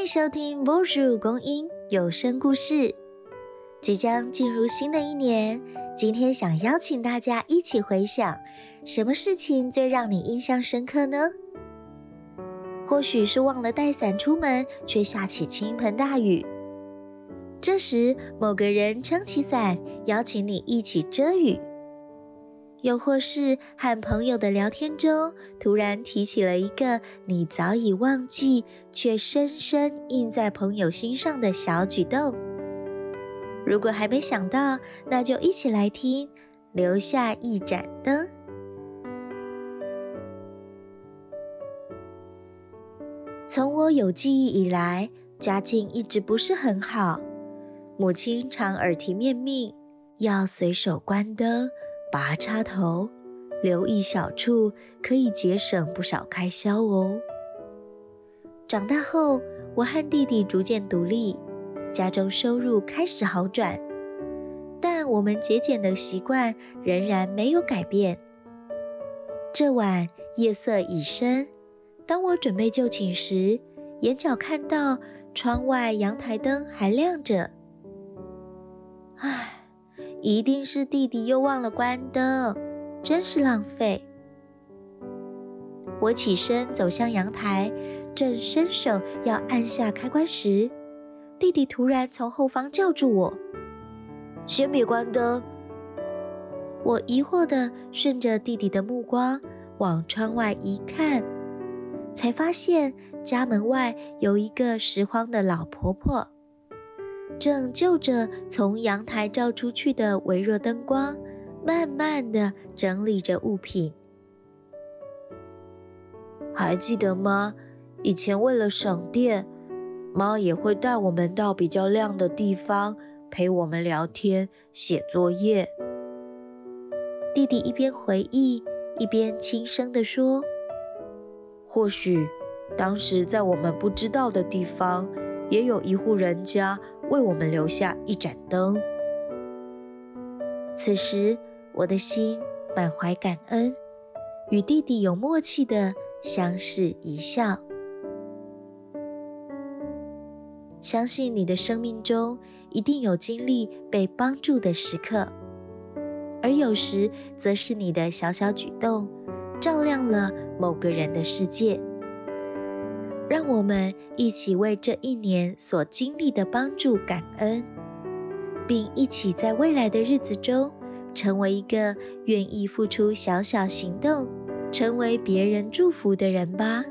欢迎收听《波叔公英有声故事》。即将进入新的一年，今天想邀请大家一起回想，什么事情最让你印象深刻呢？或许是忘了带伞出门，却下起倾盆大雨。这时，某个人撑起伞，邀请你一起遮雨。又或是和朋友的聊天中，突然提起了一个你早已忘记却深深印在朋友心上的小举动。如果还没想到，那就一起来听《留下一盏灯》。从我有记忆以来，家境一直不是很好，母亲常耳提面命，要随手关灯。拔插头，留一小处，可以节省不少开销哦。长大后，我和弟弟逐渐独立，家中收入开始好转，但我们节俭的习惯仍然没有改变。这晚夜色已深，当我准备就寝时，眼角看到窗外阳台灯还亮着。唉。一定是弟弟又忘了关灯，真是浪费。我起身走向阳台，正伸手要按下开关时，弟弟突然从后方叫住我：“先别关灯。”我疑惑地顺着弟弟的目光往窗外一看，才发现家门外有一个拾荒的老婆婆。正就着从阳台照出去的微弱灯光，慢慢的整理着物品。还记得吗？以前为了省电，妈也会带我们到比较亮的地方陪我们聊天、写作业。弟弟一边回忆，一边轻声地说：“或许当时在我们不知道的地方，也有一户人家。”为我们留下一盏灯。此时，我的心满怀感恩，与弟弟有默契的相视一笑。相信你的生命中一定有经历被帮助的时刻，而有时则是你的小小举动，照亮了某个人的世界。让我们一起为这一年所经历的帮助感恩，并一起在未来的日子中，成为一个愿意付出小小行动、成为别人祝福的人吧。